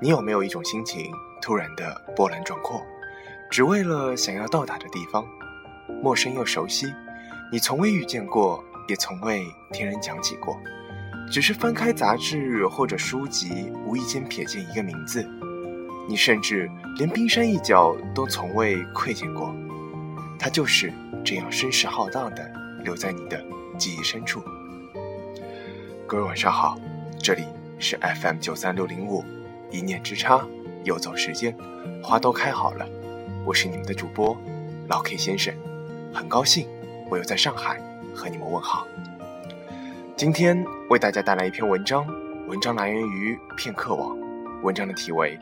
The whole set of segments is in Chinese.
你有没有一种心情突然的波澜壮阔，只为了想要到达的地方，陌生又熟悉，你从未遇见过，也从未听人讲起过，只是翻开杂志或者书籍，无意间瞥见一个名字，你甚至连冰山一角都从未窥见过，它就是这样声势浩荡的留在你的记忆深处。各位晚上好，这里是 FM 九三六零五，一念之差，游走时间，花都开好了。我是你们的主播老 K 先生，很高兴我又在上海和你们问好。今天为大家带来一篇文章，文章来源于片刻网，文章的题为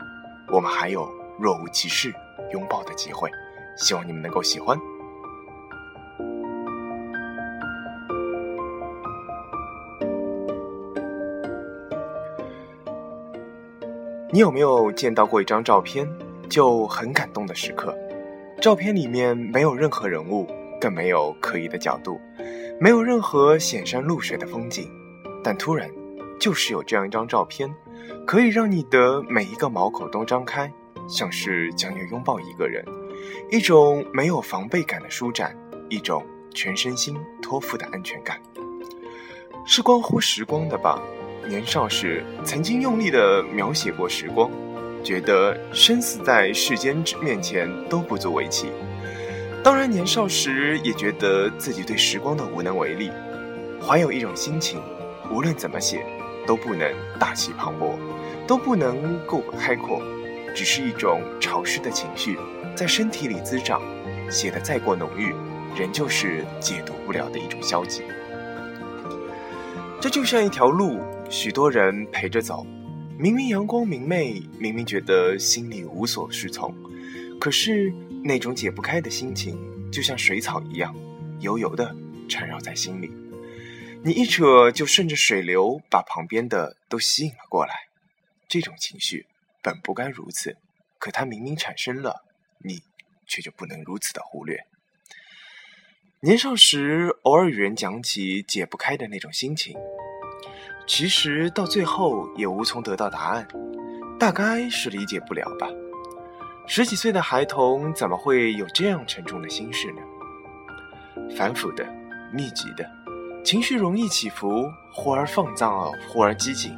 《我们还有若无其事拥抱的机会》，希望你们能够喜欢。你有没有见到过一张照片，就很感动的时刻？照片里面没有任何人物，更没有刻意的角度，没有任何显山露水的风景，但突然，就是有这样一张照片，可以让你的每一个毛孔都张开，像是将要拥抱一个人，一种没有防备感的舒展，一种全身心托付的安全感，是关乎时光的吧？年少时曾经用力地描写过时光，觉得生死在世间面前都不足为奇。当然，年少时也觉得自己对时光的无能为力，怀有一种心情，无论怎么写，都不能大气磅礴，都不能够开阔，只是一种潮湿的情绪在身体里滋长，写得再过浓郁，仍旧是解读不了的一种消极。这就像一条路。许多人陪着走，明明阳光明媚，明明觉得心里无所适从，可是那种解不开的心情，就像水草一样，油油的缠绕在心里。你一扯，就顺着水流把旁边的都吸引了过来。这种情绪本不该如此，可它明明产生了，你却就不能如此的忽略。年少时，偶尔与人讲起解不开的那种心情。其实到最后也无从得到答案，大概是理解不了吧。十几岁的孩童怎么会有这样沉重的心事呢？反复的、密集的，情绪容易起伏，忽而放荡，忽而激进，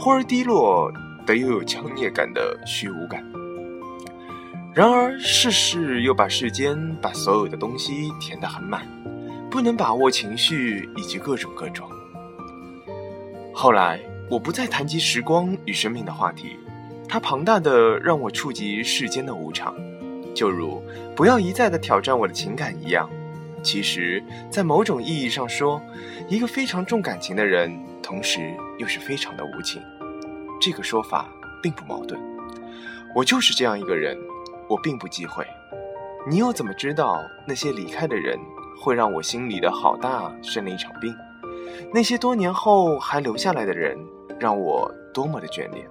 忽而低落的又有强烈感的虚无感。然而世事又把世间把所有的东西填得很满，不能把握情绪以及各种各种。后来，我不再谈及时光与生命的话题，它庞大的让我触及世间的无常，就如不要一再的挑战我的情感一样。其实，在某种意义上说，一个非常重感情的人，同时又是非常的无情。这个说法并不矛盾。我就是这样一个人，我并不忌讳。你又怎么知道那些离开的人会让我心里的好大生了一场病？那些多年后还留下来的人，让我多么的眷恋。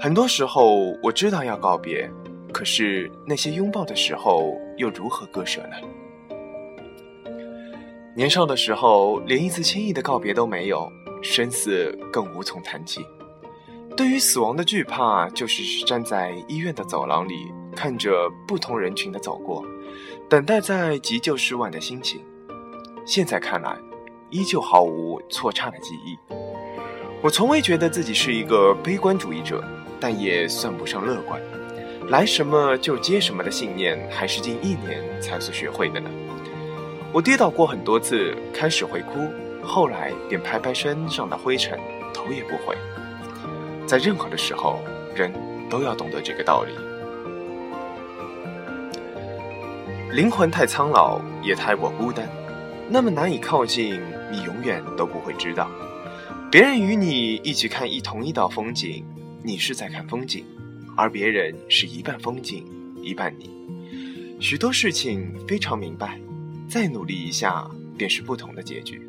很多时候我知道要告别，可是那些拥抱的时候又如何割舍呢？年少的时候，连一次轻易的告别都没有，生死更无从谈起。对于死亡的惧怕，就是站在医院的走廊里，看着不同人群的走过，等待在急救室外的心情。现在看来。依旧毫无错差的记忆。我从未觉得自己是一个悲观主义者，但也算不上乐观。来什么就接什么的信念，还是近一年才所学会的呢。我跌倒过很多次，开始会哭，后来便拍拍身上的灰尘，头也不回。在任何的时候，人都要懂得这个道理。灵魂太苍老，也太过孤单。那么难以靠近，你永远都不会知道。别人与你一起看一同一道风景，你是在看风景，而别人是一半风景，一半你。许多事情非常明白，再努力一下便是不同的结局。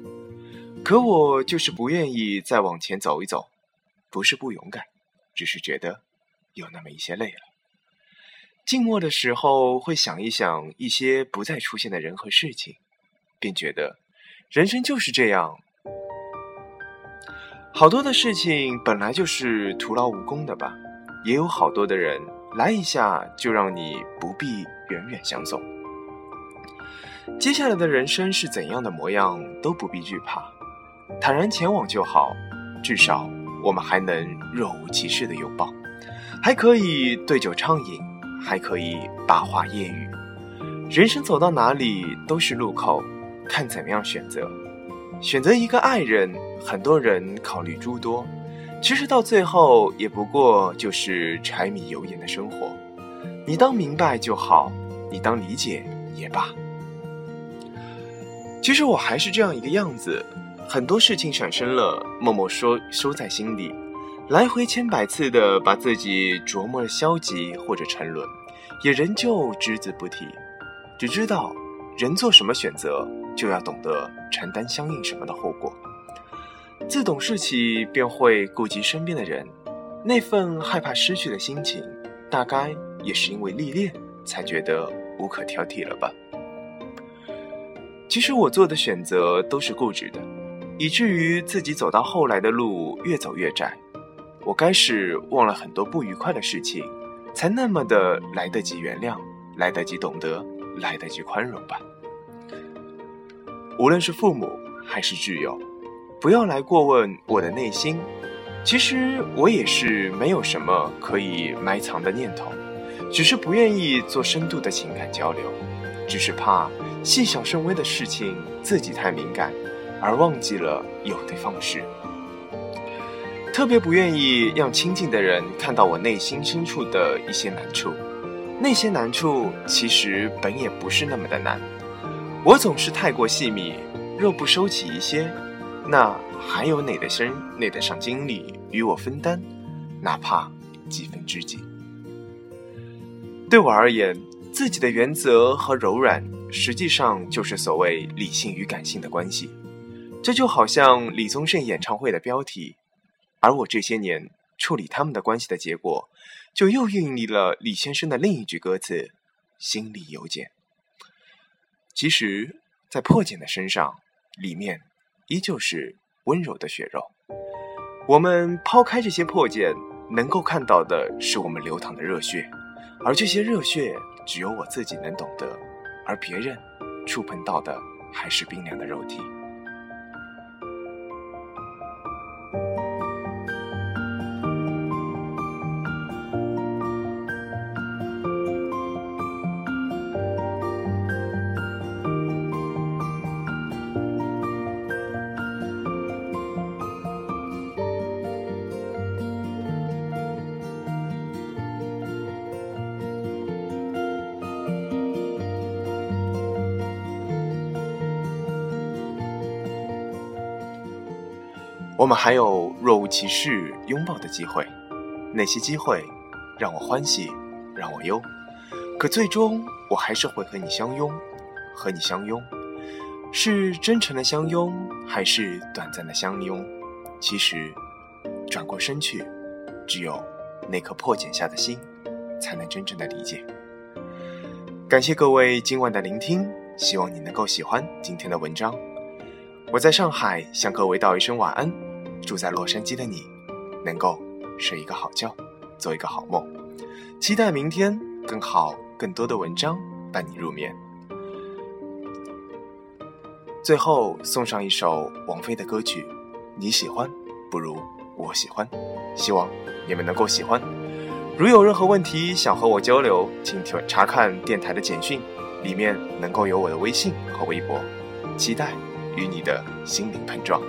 可我就是不愿意再往前走一走，不是不勇敢，只是觉得有那么一些累了。静默的时候会想一想一些不再出现的人和事情。便觉得，人生就是这样。好多的事情本来就是徒劳无功的吧，也有好多的人来一下就让你不必远远相送。接下来的人生是怎样的模样都不必惧怕，坦然前往就好。至少我们还能若无其事的拥抱，还可以对酒畅饮，还可以把话夜语。人生走到哪里都是路口，看怎么样选择。选择一个爱人，很多人考虑诸多，其实到最后也不过就是柴米油盐的生活。你当明白就好，你当理解也罢。其实我还是这样一个样子，很多事情产生了，默默说收在心里，来回千百次的把自己琢磨消极或者沉沦，也仍旧只字不提，只知道人做什么选择，就要懂得承担相应什么的后果。自懂事起，便会顾及身边的人，那份害怕失去的心情，大概也是因为历练，才觉得无可挑剔了吧。其实我做的选择都是固执的，以至于自己走到后来的路越走越窄。我该是忘了很多不愉快的事情，才那么的来得及原谅，来得及懂得，来得及宽容吧。无论是父母还是挚友，不要来过问我的内心。其实我也是没有什么可以埋藏的念头，只是不愿意做深度的情感交流，只是怕。细小甚微的事情，自己太敏感，而忘记了有的放矢。特别不愿意让亲近的人看到我内心深处的一些难处。那些难处其实本也不是那么的难，我总是太过细密。若不收起一些，那还有哪的生哪得上精力与我分担？哪怕几分知己。对我而言，自己的原则和柔软。实际上就是所谓理性与感性的关系，这就好像李宗盛演唱会的标题，而我这些年处理他们的关系的结果，就又孕育了李先生的另一句歌词：“心里有茧。”其实，在破茧的身上，里面依旧是温柔的血肉。我们抛开这些破茧，能够看到的是我们流淌的热血，而这些热血，只有我自己能懂得。而别人触碰到的还是冰凉的肉体。我们还有若无其事拥抱的机会，那些机会让我欢喜，让我忧，可最终我还是会和你相拥，和你相拥，是真诚的相拥，还是短暂的相拥？其实，转过身去，只有那颗破茧下的心，才能真正的理解。感谢各位今晚的聆听，希望你能够喜欢今天的文章。我在上海向各位道一声晚安。住在洛杉矶的你，能够睡一个好觉，做一个好梦。期待明天更好、更多的文章伴你入眠。最后送上一首王菲的歌曲，你喜欢不如我喜欢，希望你们能够喜欢。如有任何问题想和我交流，请查看电台的简讯，里面能够有我的微信和微博。期待与你的心灵碰撞。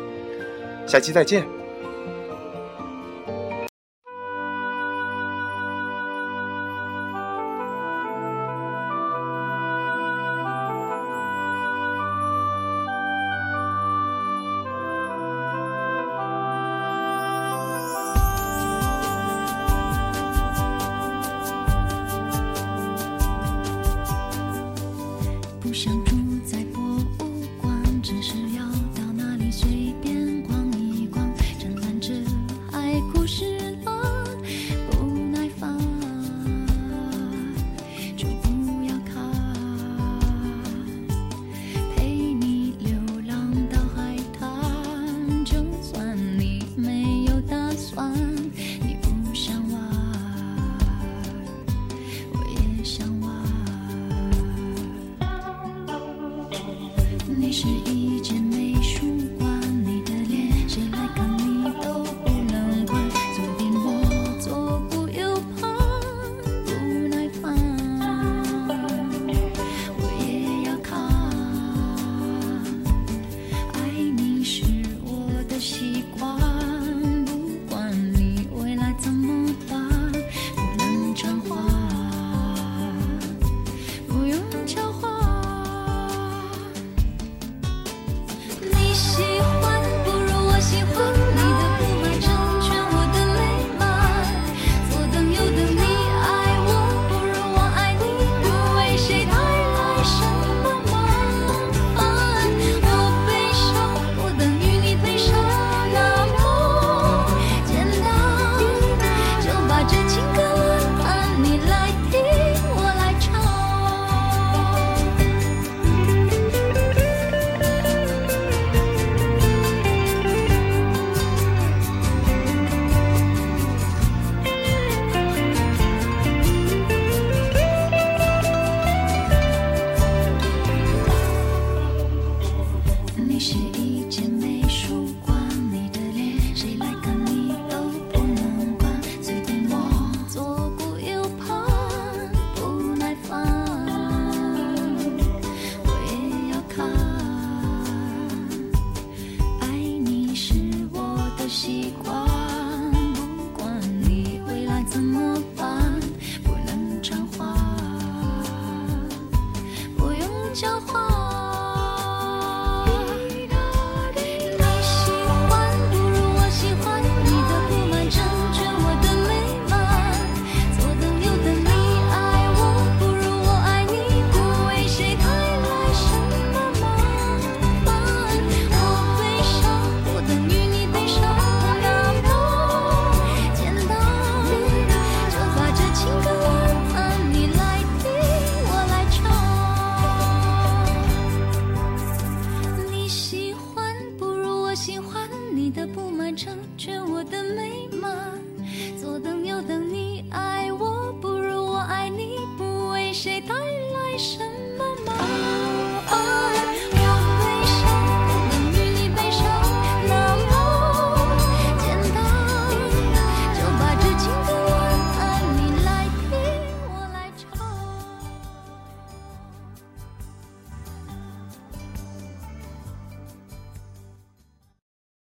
下期再见。是一